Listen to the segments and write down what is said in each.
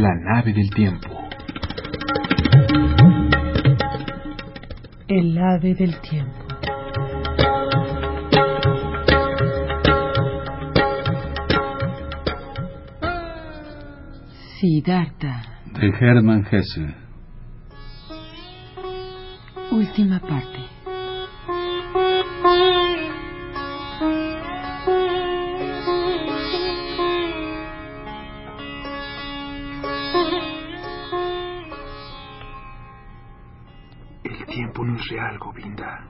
La nave del tiempo. El ave del tiempo. Siddhartha. De Hermann Hesse. Última parte. Es real, Govinda.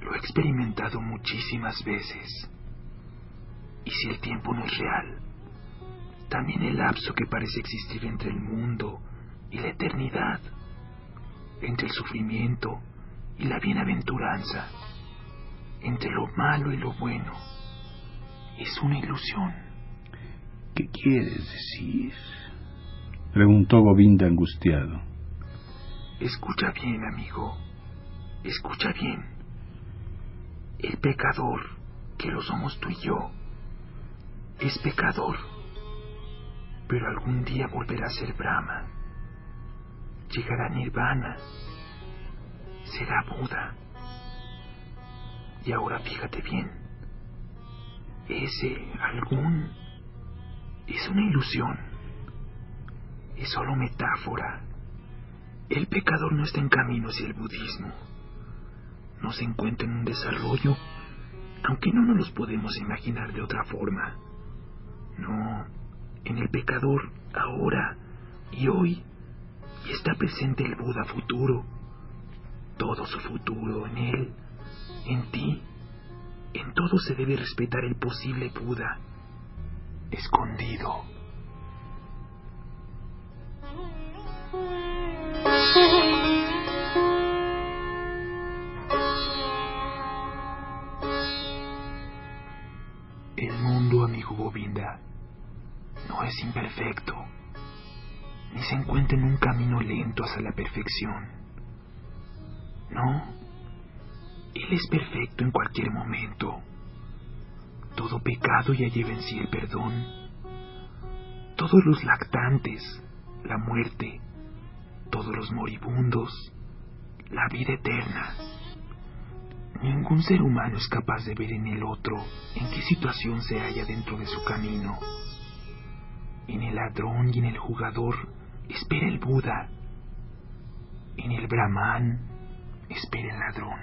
Lo he experimentado muchísimas veces. Y si el tiempo no es real, también el lapso que parece existir entre el mundo y la eternidad, entre el sufrimiento y la bienaventuranza, entre lo malo y lo bueno, es una ilusión. ¿Qué quieres decir? Preguntó Govinda angustiado. Escucha bien, amigo. Escucha bien. El pecador, que lo somos tú y yo, es pecador, pero algún día volverá a ser Brahma. Llegará a Nirvana. Será Buda. Y ahora fíjate bien. Ese algún es una ilusión. Es solo metáfora. El pecador no está en camino hacia el budismo. Se encuentra en un desarrollo, aunque no nos los podemos imaginar de otra forma. No, en el pecador, ahora y hoy, está presente el Buda futuro. Todo su futuro en él, en ti. En todo se debe respetar el posible Buda, escondido. Amigo Govinda, no es imperfecto, ni se encuentra en un camino lento hacia la perfección. No, Él es perfecto en cualquier momento. Todo pecado ya lleva en sí el perdón. Todos los lactantes, la muerte, todos los moribundos, la vida eterna. Ningún ser humano es capaz de ver en el otro en qué situación se halla dentro de su camino. En el ladrón y en el jugador espera el Buda. En el Brahman espera el ladrón.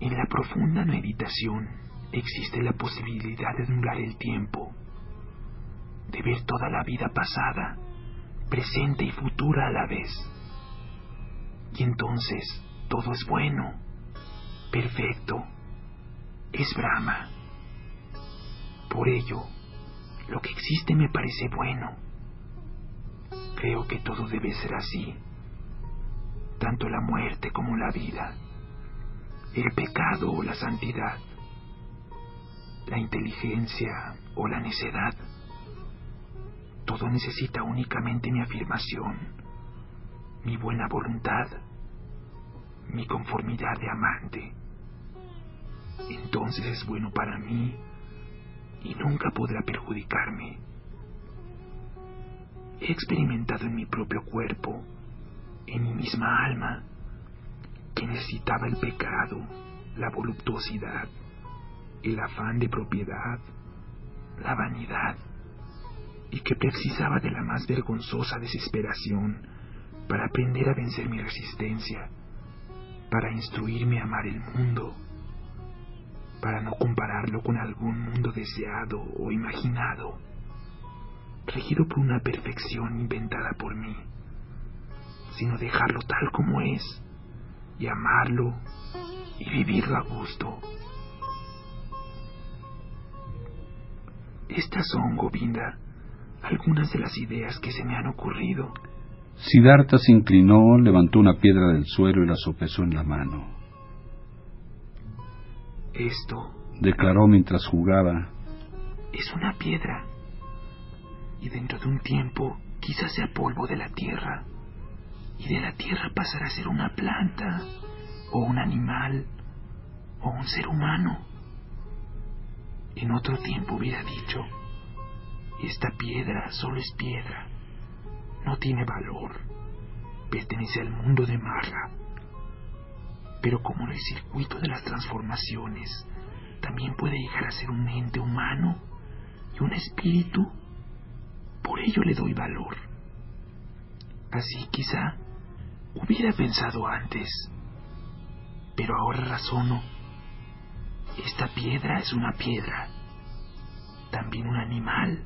En la profunda meditación existe la posibilidad de anular el tiempo, de ver toda la vida pasada, presente y futura a la vez. Y entonces todo es bueno, perfecto, es Brahma. Por ello, lo que existe me parece bueno. Creo que todo debe ser así, tanto la muerte como la vida, el pecado o la santidad, la inteligencia o la necedad. Todo necesita únicamente mi afirmación, mi buena voluntad, mi conformidad de amante. Entonces es bueno para mí y nunca podrá perjudicarme. He experimentado en mi propio cuerpo, en mi misma alma, que necesitaba el pecado, la voluptuosidad, el afán de propiedad, la vanidad, y que precisaba de la más vergonzosa desesperación para aprender a vencer mi resistencia, para instruirme a amar el mundo, para no compararlo con algún mundo deseado o imaginado, regido por una perfección inventada por mí. sino dejarlo tal como es, y amarlo y vivirlo a gusto. Estas son, Govinda, algunas de las ideas que se me han ocurrido. Siddhartha se inclinó, levantó una piedra del suelo y la sopesó en la mano. Esto Declaró mientras jugaba. es una piedra. Y dentro de un tiempo quizás sea polvo de la tierra. Y de la tierra pasará a ser una planta, o un animal, o un ser humano. En otro tiempo hubiera dicho, esta piedra solo es piedra, no tiene valor, pertenece al mundo de Marra. Pero como en el circuito de las transformaciones también puede llegar a ser un ente humano y un espíritu, por ello le doy valor. Así quizá hubiera pensado antes, pero ahora razono. Esta piedra es una piedra, también un animal,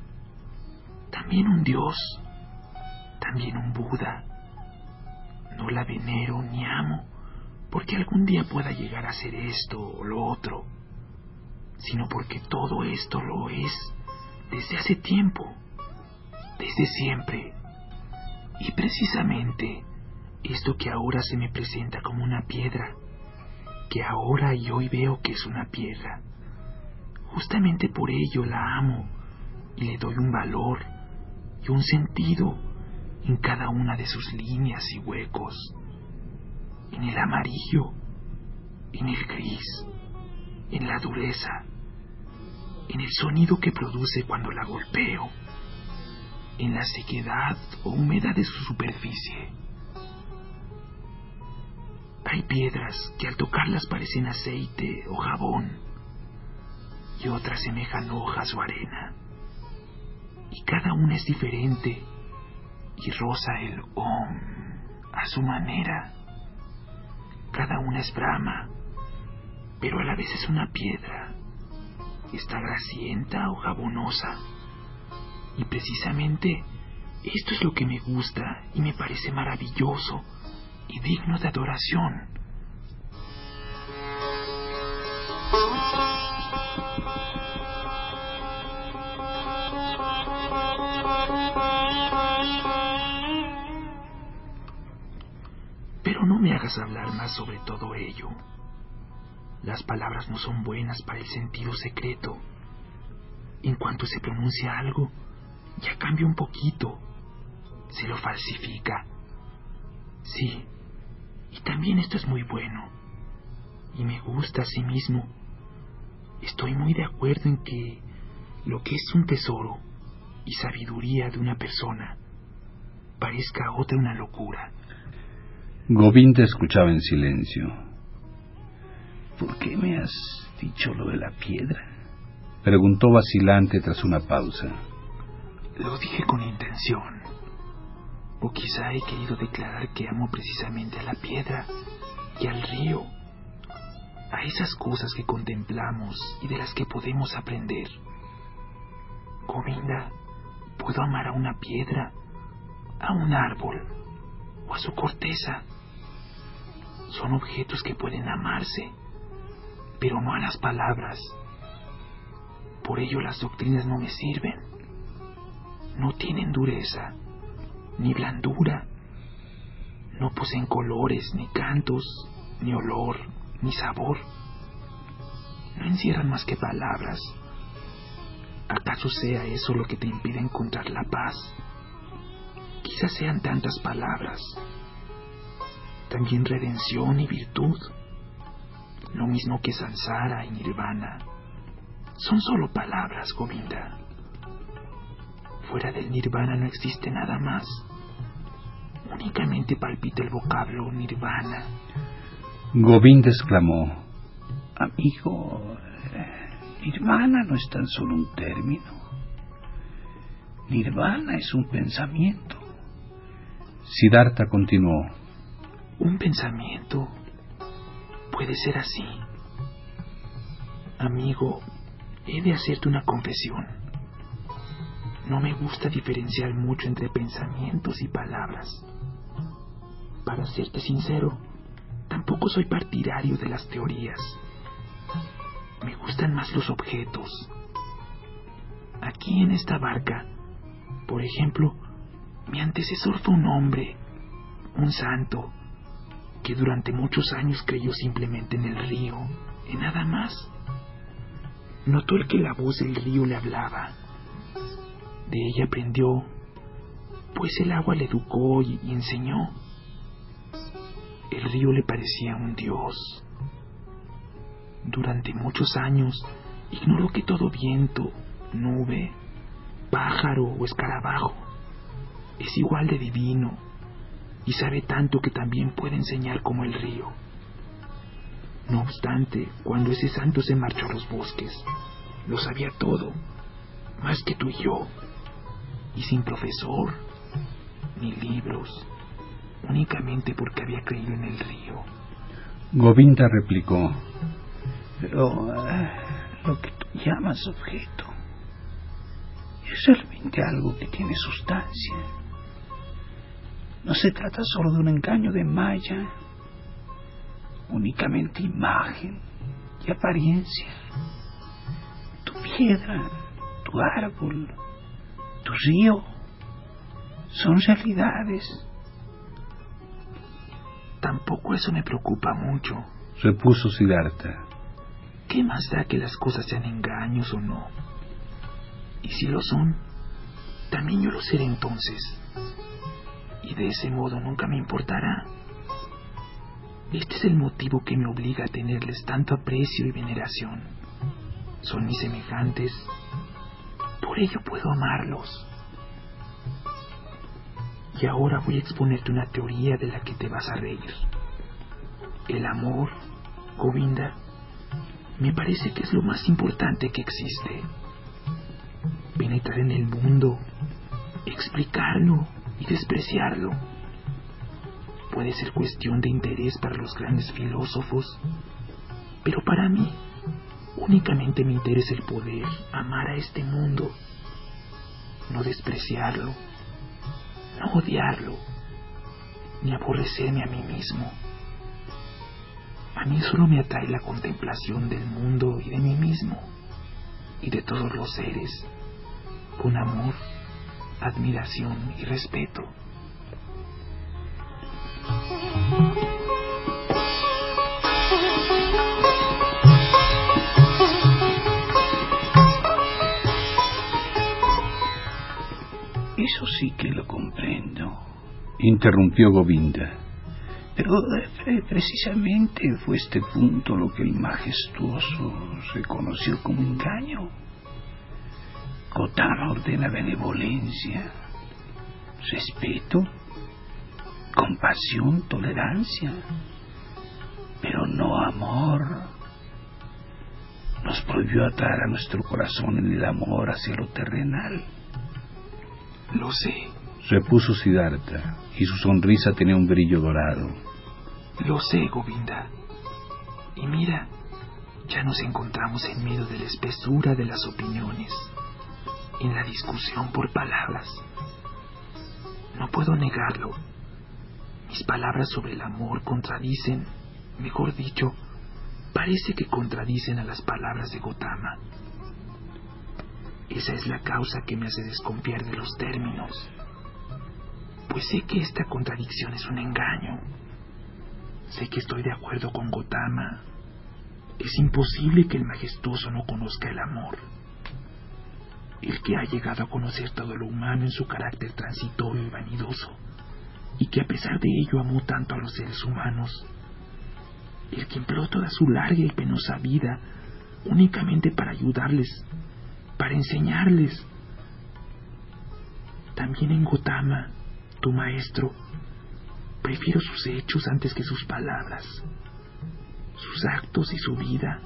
también un dios, también un Buda. No la venero ni amo porque algún día pueda llegar a ser esto o lo otro, sino porque todo esto lo es desde hace tiempo, desde siempre. Y precisamente esto que ahora se me presenta como una piedra, que ahora y hoy veo que es una piedra, justamente por ello la amo y le doy un valor y un sentido en cada una de sus líneas y huecos, en el amarillo, en el gris, en la dureza, en el sonido que produce cuando la golpeo, en la sequedad o humedad de su superficie. Hay piedras que al tocarlas parecen aceite o jabón, y otras semejan hojas o arena, y cada una es diferente y roza el om a su manera. Cada una es brama, pero a la vez es una piedra. Está grasienta o jabonosa. Y precisamente esto es lo que me gusta y me parece maravilloso y digno de adoración. Pero no me hagas hablar más sobre todo ello. Las palabras no son buenas para el sentido secreto. En cuanto se pronuncia algo, ya cambia un poquito. Se lo falsifica. Sí, y también esto es muy bueno. Y me gusta a sí mismo. Estoy muy de acuerdo en que lo que es un tesoro y sabiduría de una persona parezca a otra una locura. Govinda escuchaba en silencio. ¿Por qué me has dicho lo de la piedra? Preguntó vacilante tras una pausa. Lo dije con intención. O quizá he querido declarar que amo precisamente a la piedra y al río, a esas cosas que contemplamos y de las que podemos aprender. Govinda, puedo amar a una piedra, a un árbol o a su corteza. Son objetos que pueden amarse, pero no a las palabras. Por ello las doctrinas no me sirven. No tienen dureza, ni blandura. No poseen colores, ni cantos, ni olor, ni sabor. No encierran más que palabras. ¿Acaso sea eso lo que te impide encontrar la paz? Quizás sean tantas palabras. También redención y virtud. Lo mismo que Sansara y Nirvana. Son solo palabras, Govinda. Fuera del Nirvana no existe nada más. Únicamente palpita el vocablo Nirvana. Govinda exclamó, Amigo, Nirvana no es tan solo un término. Nirvana es un pensamiento. Siddhartha continuó, Un pensamiento puede ser así. Amigo, he de hacerte una confesión. No me gusta diferenciar mucho entre pensamientos y palabras. Para serte sincero, tampoco soy partidario de las teorías. Me gustan más los objetos. Aquí en esta barca, por ejemplo, mi antecesor fue un hombre, un santo, que durante muchos años creyó simplemente en el río, y nada más. Notó el que la voz del río le hablaba. De ella aprendió, pues el agua le educó y, y enseñó. El río le parecía un dios. Durante muchos años ignoró que todo viento, nube, pájaro o escarabajo es igual de divino y sabe tanto que también puede enseñar como el río. No obstante, cuando ese santo se marchó a los bosques, lo sabía todo, más que tú y yo, y sin profesor, ni libros, únicamente porque había creído en el río. Govinda replicó, pero eh, lo que tú llamas objeto es realmente algo que tiene sustancia. No se trata solo de un engaño de malla, únicamente imagen y apariencia. Tu piedra, tu árbol, tu río son realidades. Tampoco eso me preocupa mucho. Repuso Siddhartha. ¿Qué más da que las cosas sean engaños o no? Y si lo son, también yo lo seré entonces. Y de ese modo nunca me importará. Este es el motivo que me obliga a tenerles tanto aprecio y veneración. Son mis semejantes. Por ello puedo amarlos. Y ahora voy a exponerte una teoría de la que te vas a reír. El amor, Govinda, me parece que es lo más importante que existe. Penetrar en el mundo, explicarlo y despreciarlo. Puede ser cuestión de interés para los grandes filósofos, pero para mí únicamente me interesa el poder amar a este mundo, no despreciarlo, no odiarlo, ni aborrecerme a mí mismo. A mí solo me atrae la contemplación del mundo y de mí mismo, y de todos los seres, con amor, admiración y respeto. Interrumpió Govinda. Pero eh, precisamente fue este punto lo que el majestuoso reconoció como engaño. Gotama ordena benevolencia, respeto, compasión, tolerancia, pero no amor. Nos prohibió atar a nuestro corazón en el amor hacia lo terrenal. Lo sé, Repuso Siddhartha, y su sonrisa tenía un brillo dorado. lo sé, Govinda. Y mira, ya nos encontramos en medio de la espesura de las opiniones, en la discusión por palabras. No puedo negarlo. Mis palabras sobre el amor contradicen, mejor dicho, parece que contradicen a las palabras de Gotama. Esa es la causa que me hace desconfiar de los términos, pues sé que esta contradicción es un engaño. Sé que estoy de acuerdo con Gotama. Es imposible que el majestuoso no conozca el amor. El que ha llegado a conocer todo lo humano en su carácter transitorio y vanidoso, y que a pesar de ello amó tanto a los seres humanos. El que empleó toda su larga y penosa vida únicamente para ayudarles, para enseñarles. También en Gotama, tu maestro, prefiero sus hechos antes que sus palabras. Sus actos y su vida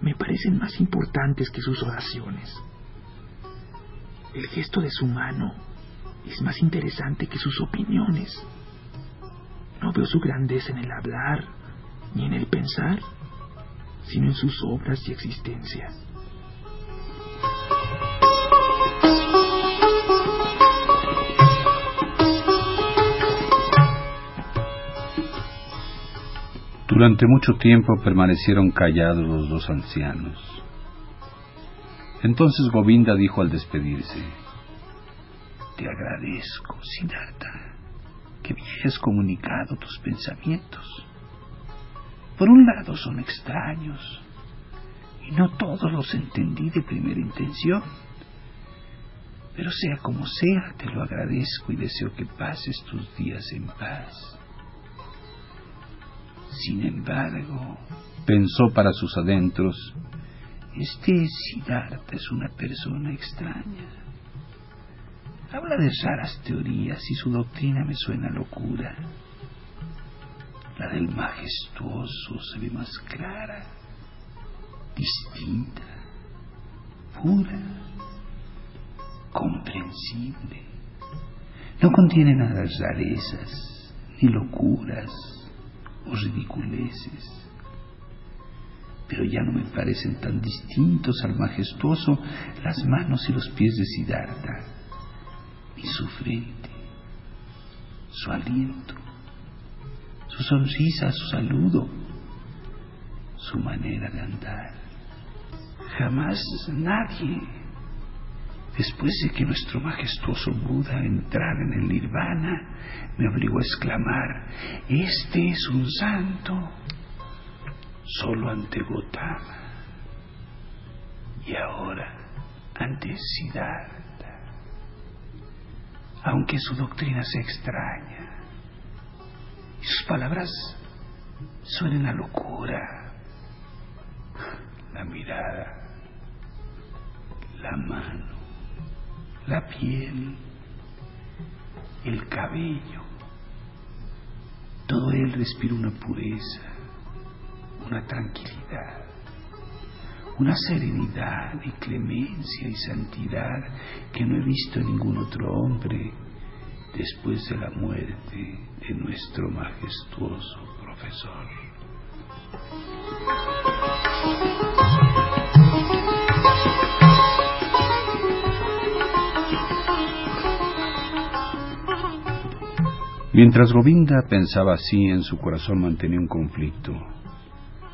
me parecen más importantes que sus oraciones. El gesto de su mano es más interesante que sus opiniones. No veo su grandeza en el hablar ni en el pensar, sino en sus obras y existencia. Durante mucho tiempo permanecieron callados los dos ancianos. Entonces Govinda dijo al despedirse, Te agradezco, Siddhartha, que me hayas comunicado tus pensamientos. Por un lado son extraños, y no todos los entendí de primera intención. Pero sea como sea, te lo agradezco y deseo que pases tus días en paz. Sin embargo, pensó para sus adentros, este Siddhartha es una persona extraña. Habla de raras teorías y su doctrina me suena locura. La del majestuoso se ve más clara, distinta, pura, comprensible. No contiene nada de rarezas, ni locuras ridiculeces pero ya no me parecen tan distintos al majestuoso las manos y los pies de Siddhartha, ni su frente, su aliento, su sonrisa, su saludo, su manera de andar. Jamás nadie, después de que nuestro majestuoso Buda entrara en el nirvana, me obligó a exclamar, este es un santo solo ante Gotama y ahora ante Siddhartha. Aunque su doctrina sea extraña y sus palabras suenen a locura, la mirada, la mano, la piel, el cabello, todo él respira una pureza una tranquilidad, una serenidad y clemencia y santidad que no he visto en ningún otro hombre después de la muerte de nuestro majestuoso profesor. Mientras Govinda pensaba así, en su corazón mantenía un conflicto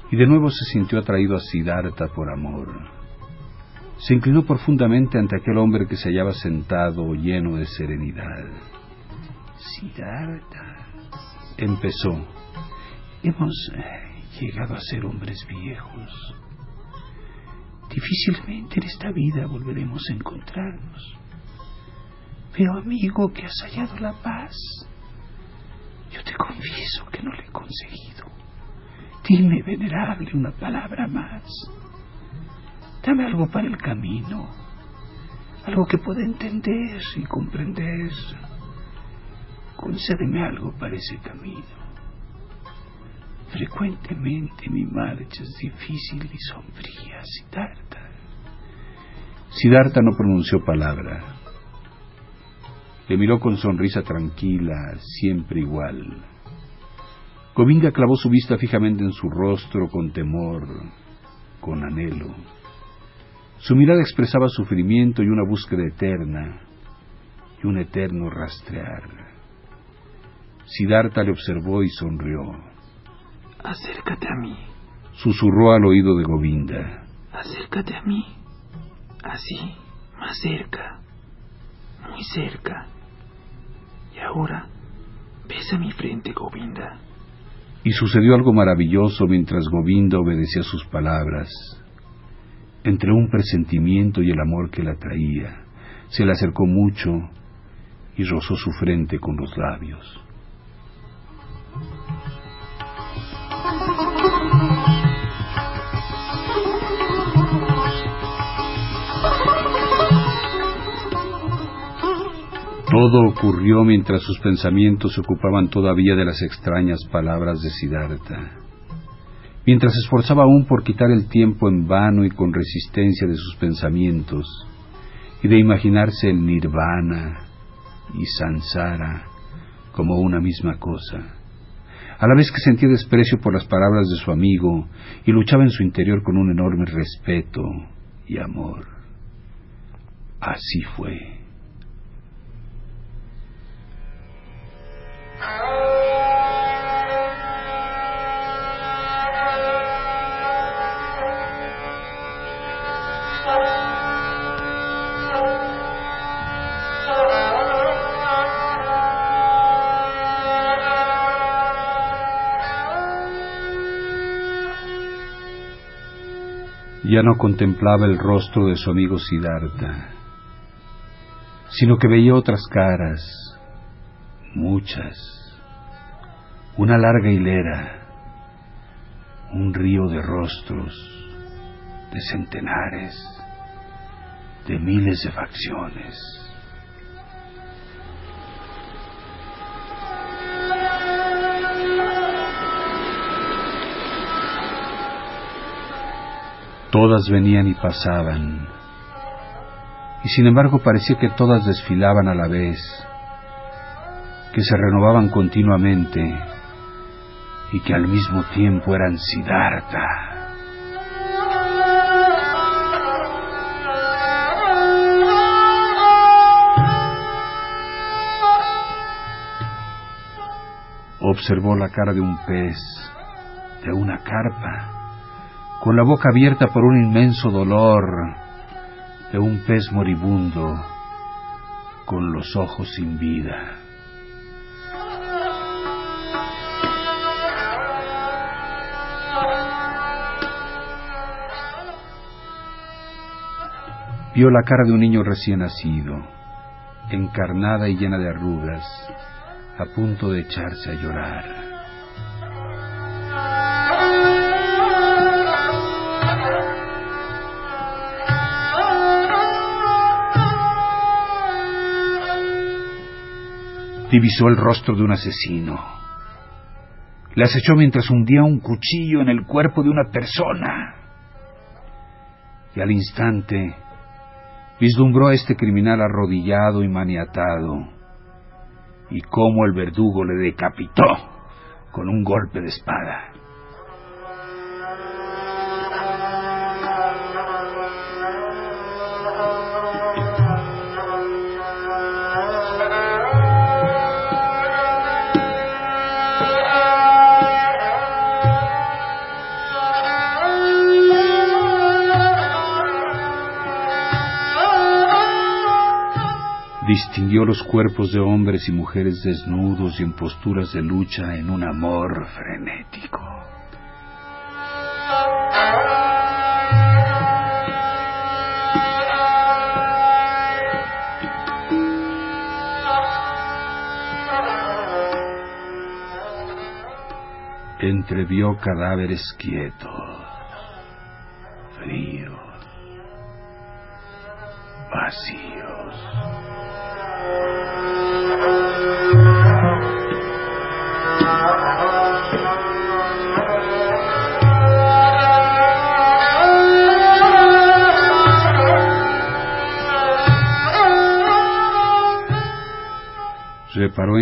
y de nuevo se sintió atraído a Siddhartha por amor. Se inclinó profundamente ante aquel hombre que se hallaba sentado lleno de serenidad. Siddhartha, empezó, hemos eh, llegado a ser hombres viejos. Difícilmente en esta vida volveremos a encontrarnos. Pero amigo, que has hallado la paz. Te confieso que no la he conseguido. Dime, venerable, una palabra más. Dame algo para el camino, algo que pueda entender y comprender. Concédeme algo para ese camino. Frecuentemente mi marcha es difícil y sombría, Siddhartha. Siddhartha no pronunció palabra. Le miró con sonrisa tranquila, siempre igual. Govinda clavó su vista fijamente en su rostro con temor, con anhelo. Su mirada expresaba sufrimiento y una búsqueda eterna, y un eterno rastrear. Siddhartha le observó y sonrió. Acércate a mí. Susurró al oído de Govinda. Acércate a mí. Así, más cerca, muy cerca. Ahora, besa mi frente, Govinda. Y sucedió algo maravilloso mientras Govinda obedecía sus palabras. Entre un presentimiento y el amor que la traía, se le acercó mucho y rozó su frente con los labios. Todo ocurrió mientras sus pensamientos se ocupaban todavía de las extrañas palabras de Siddhartha. Mientras se esforzaba aún por quitar el tiempo en vano y con resistencia de sus pensamientos, y de imaginarse el nirvana y sansara como una misma cosa, a la vez que sentía desprecio por las palabras de su amigo y luchaba en su interior con un enorme respeto y amor. Así fue. Ya no contemplaba el rostro de su amigo Siddhartha, sino que veía otras caras, muchas, una larga hilera, un río de rostros, de centenares, de miles de facciones. Todas venían y pasaban, y sin embargo parecía que todas desfilaban a la vez, que se renovaban continuamente y que al mismo tiempo eran Siddhartha. Observó la cara de un pez, de una carpa, con la boca abierta por un inmenso dolor, de un pez moribundo, con los ojos sin vida. Vio la cara de un niño recién nacido, encarnada y llena de arrugas, a punto de echarse a llorar. Divisó el rostro de un asesino. Le acechó mientras hundía un cuchillo en el cuerpo de una persona. Y al instante vislumbró a este criminal arrodillado y maniatado, y cómo el verdugo le decapitó con un golpe de espada. Distinguió los cuerpos de hombres y mujeres desnudos y en posturas de lucha en un amor frenético. Entrevió cadáveres quietos,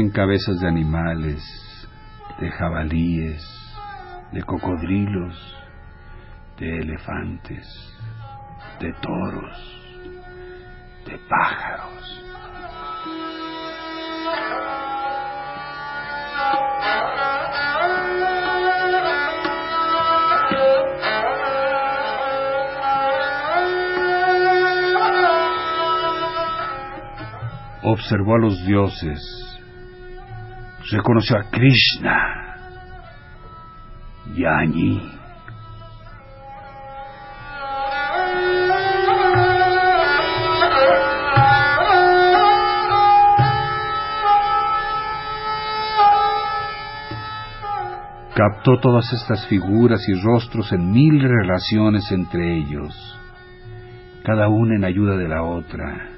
Cabezas de animales, de jabalíes, de cocodrilos, de elefantes, de toros, de pájaros. Observó a los dioses, reconoció a Krishna, Yani, captó todas estas figuras y rostros en mil relaciones entre ellos, cada una en ayuda de la otra,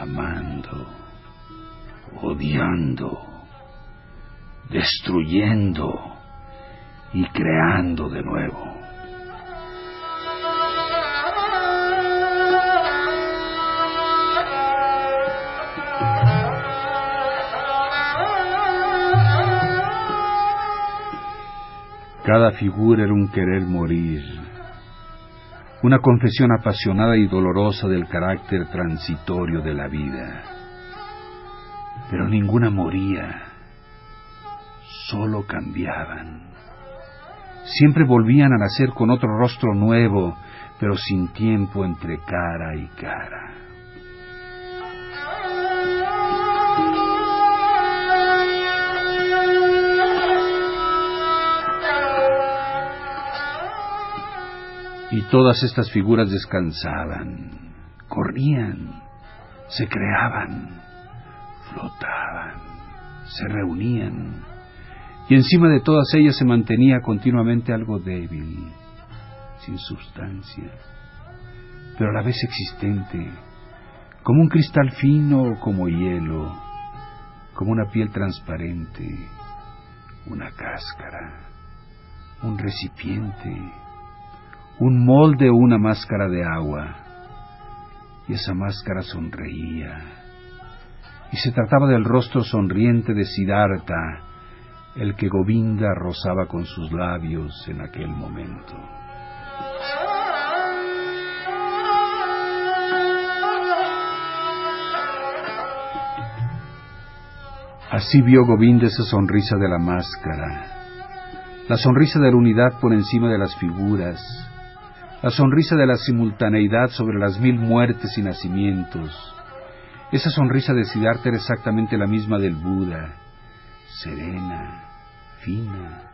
amando, odiando, destruyendo y creando de nuevo. Cada figura era un querer morir, una confesión apasionada y dolorosa del carácter transitorio de la vida. Pero ninguna moría, solo cambiaban. Siempre volvían a nacer con otro rostro nuevo, pero sin tiempo entre cara y cara. y Todas estas figuras descansaban, corrían, se creaban, flotaban, se reunían, y encima de todas ellas se mantenía continuamente algo débil, sin sustancia, pero a la vez existente, como un cristal fino o como hielo, como una piel transparente, una cáscara, un recipiente, un molde o una máscara de agua. Y esa máscara sonreía. Y se trataba del rostro sonriente de Siddhartha, el que Govinda rozaba con sus labios en aquel momento. Así vio Govinda esa sonrisa de la máscara, la sonrisa de la unidad por encima de las figuras, la sonrisa de la simultaneidad sobre las mil muertes y nacimientos. Esa sonrisa de Siddhartha era exactamente la misma del Buda, serena, fina,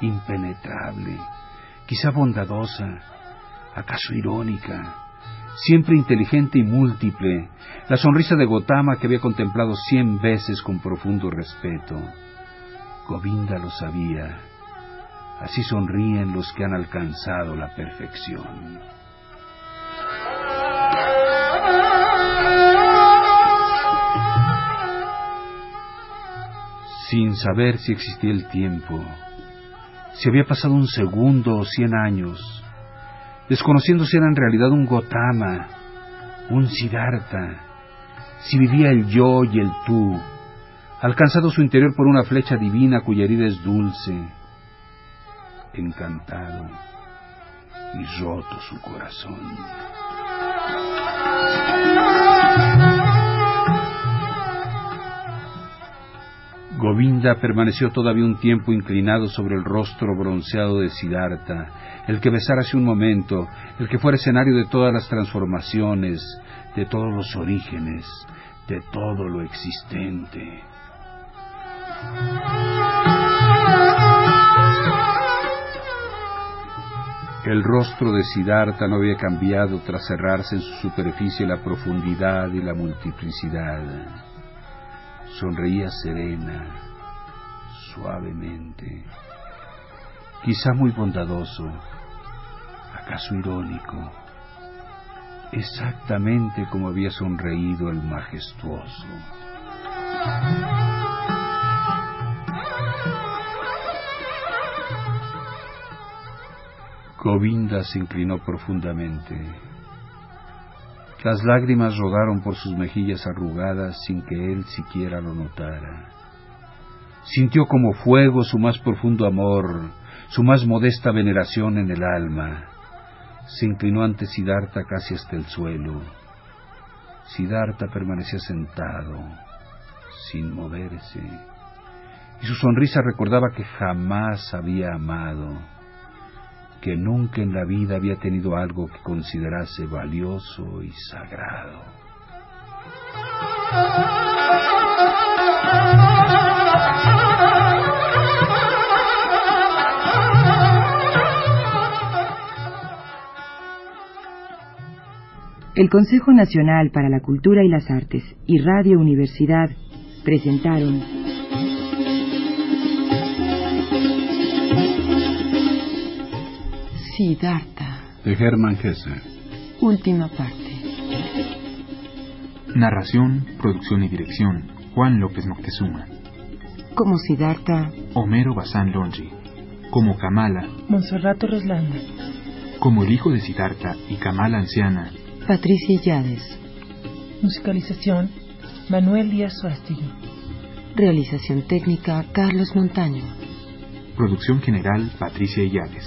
impenetrable, quizá bondadosa, acaso irónica, siempre inteligente y múltiple, la sonrisa de Gotama que había contemplado cien veces con profundo respeto. Govinda lo sabía. Así sonríen los que han alcanzado la perfección. Sin saber si existía el tiempo, si había pasado un segundo o cien años, desconociendo si era en realidad un Gotama, un Siddhartha, si vivía el yo y el tú, alcanzado su interior por una flecha divina cuya herida es dulce, encantado y roto su corazón. Govinda permaneció todavía un tiempo inclinado sobre el rostro bronceado de Siddhartha, el que besara hace un momento, el que fuera escenario de todas las transformaciones, de todos los orígenes, de todo lo existente. El rostro de Siddhartha no había cambiado tras cerrarse en su superficie la profundidad y la multiplicidad. Sonreía serena, suavemente, quizá muy bondadoso, acaso irónico, exactamente como había sonreído el majestuoso. Govinda se inclinó profundamente. Las lágrimas rodaron por sus mejillas arrugadas sin que él siquiera lo notara. Sintió como fuego su más profundo amor, su más modesta veneración en el alma. Se inclinó ante Siddhartha casi hasta el suelo. Siddhartha permanecía sentado, sin moverse, y su sonrisa recordaba que jamás había amado que nunca en la vida había tenido algo que considerase valioso y sagrado. El Consejo Nacional para la Cultura y las Artes y Radio Universidad presentaron Siddhartha. De Hermann Hesse. Última parte. Narración, producción y dirección, Juan López Moctezuma. como Siddhartha, Homero Bazán Longi. Como Kamala, Monserrato Roslanda. como el hijo de Siddhartha y Kamala anciana, Patricia Yades. Musicalización, Manuel Díaz Suástigui. Realización técnica, Carlos Montaño. producción general Patricia Illades.